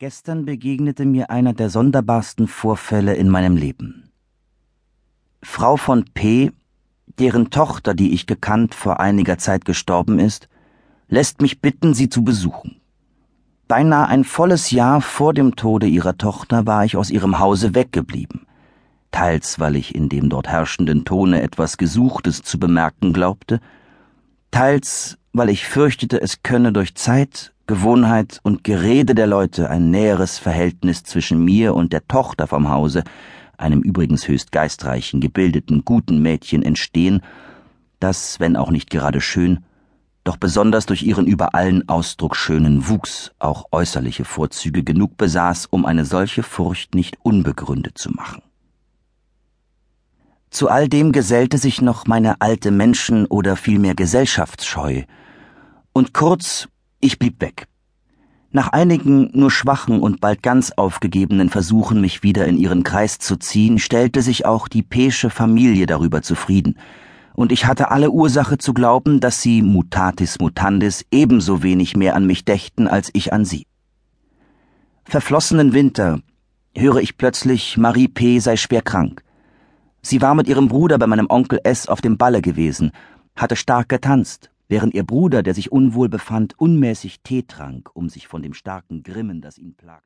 Gestern begegnete mir einer der sonderbarsten Vorfälle in meinem Leben. Frau von P., deren Tochter, die ich gekannt, vor einiger Zeit gestorben ist, lässt mich bitten, sie zu besuchen. Beinahe ein volles Jahr vor dem Tode ihrer Tochter war ich aus ihrem Hause weggeblieben, teils weil ich in dem dort herrschenden Tone etwas Gesuchtes zu bemerken glaubte, teils weil ich fürchtete, es könne durch Zeit Gewohnheit und Gerede der Leute ein näheres Verhältnis zwischen mir und der Tochter vom Hause, einem übrigens höchst geistreichen, gebildeten, guten Mädchen entstehen, das, wenn auch nicht gerade schön, doch besonders durch ihren über allen Ausdruck schönen Wuchs auch äußerliche Vorzüge genug besaß, um eine solche Furcht nicht unbegründet zu machen. Zu all dem gesellte sich noch meine alte Menschen- oder vielmehr Gesellschaftsscheu, und kurz ich blieb weg. Nach einigen nur schwachen und bald ganz aufgegebenen Versuchen, mich wieder in ihren Kreis zu ziehen, stellte sich auch die Pesche Familie darüber zufrieden, und ich hatte alle Ursache zu glauben, dass sie mutatis mutandis ebenso wenig mehr an mich dächten als ich an sie. Verflossenen Winter höre ich plötzlich, Marie P. sei schwer krank. Sie war mit ihrem Bruder bei meinem Onkel S. auf dem Balle gewesen, hatte stark getanzt, während ihr Bruder, der sich unwohl befand, unmäßig Tee trank, um sich von dem starken Grimmen, das ihn plagte,